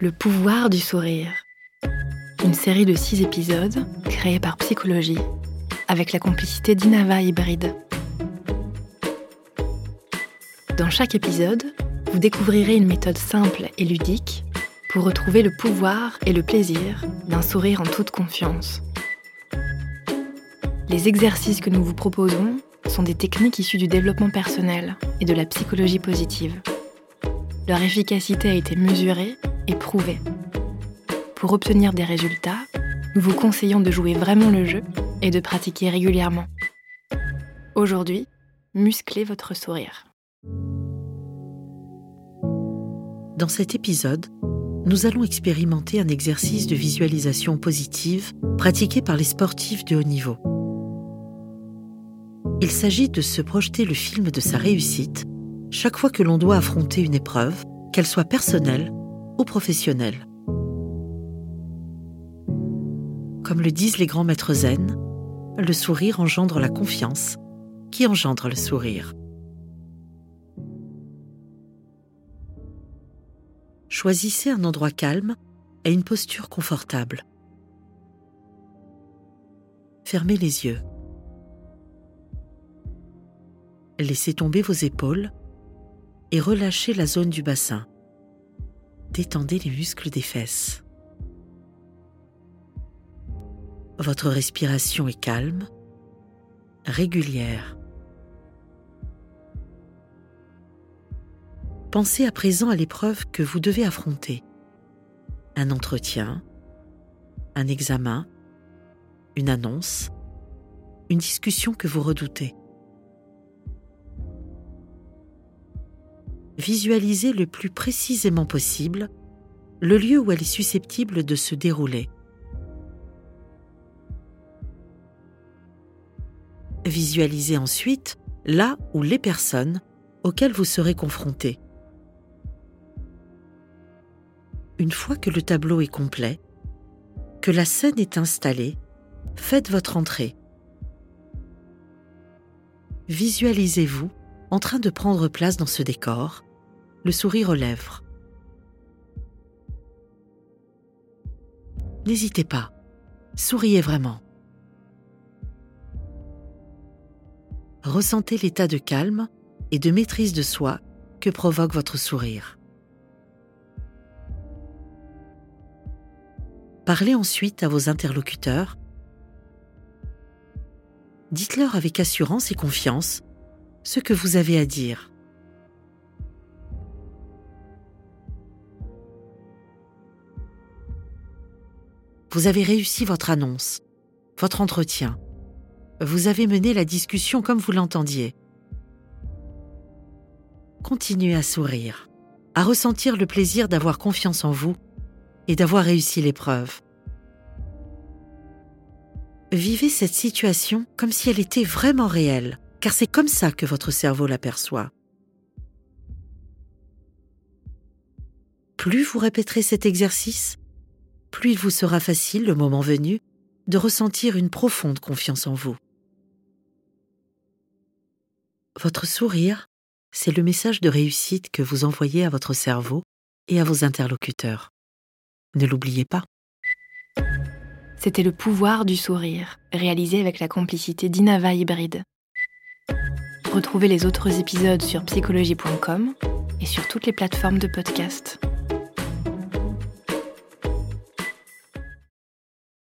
Le pouvoir du sourire. Une série de six épisodes créée par Psychologie avec la complicité d'Inava Hybride. Dans chaque épisode, vous découvrirez une méthode simple et ludique pour retrouver le pouvoir et le plaisir d'un sourire en toute confiance. Les exercices que nous vous proposons sont des techniques issues du développement personnel et de la psychologie positive. Leur efficacité a été mesurée et. Pour obtenir des résultats, nous vous conseillons de jouer vraiment le jeu et de pratiquer régulièrement. Aujourd'hui, musclez votre sourire. Dans cet épisode, nous allons expérimenter un exercice de visualisation positive pratiqué par les sportifs de haut niveau. Il s'agit de se projeter le film de sa réussite chaque fois que l'on doit affronter une épreuve, qu'elle soit personnelle ou professionnelle. Comme le disent les grands maîtres zen, le sourire engendre la confiance, qui engendre le sourire. Choisissez un endroit calme et une posture confortable. Fermez les yeux. Laissez tomber vos épaules et relâchez la zone du bassin. Détendez les muscles des fesses. Votre respiration est calme, régulière. Pensez à présent à l'épreuve que vous devez affronter. Un entretien, un examen, une annonce, une discussion que vous redoutez. Visualisez le plus précisément possible le lieu où elle est susceptible de se dérouler. Visualisez ensuite là où les personnes auxquelles vous serez confronté. Une fois que le tableau est complet, que la scène est installée, faites votre entrée. Visualisez-vous en train de prendre place dans ce décor sourire aux lèvres. N'hésitez pas, souriez vraiment. Ressentez l'état de calme et de maîtrise de soi que provoque votre sourire. Parlez ensuite à vos interlocuteurs. Dites-leur avec assurance et confiance ce que vous avez à dire. Vous avez réussi votre annonce, votre entretien. Vous avez mené la discussion comme vous l'entendiez. Continuez à sourire, à ressentir le plaisir d'avoir confiance en vous et d'avoir réussi l'épreuve. Vivez cette situation comme si elle était vraiment réelle, car c'est comme ça que votre cerveau l'aperçoit. Plus vous répéterez cet exercice, plus il vous sera facile, le moment venu, de ressentir une profonde confiance en vous. Votre sourire, c'est le message de réussite que vous envoyez à votre cerveau et à vos interlocuteurs. Ne l'oubliez pas. C'était le pouvoir du sourire, réalisé avec la complicité d'Inava Hybride. Retrouvez les autres épisodes sur psychologie.com et sur toutes les plateformes de podcast.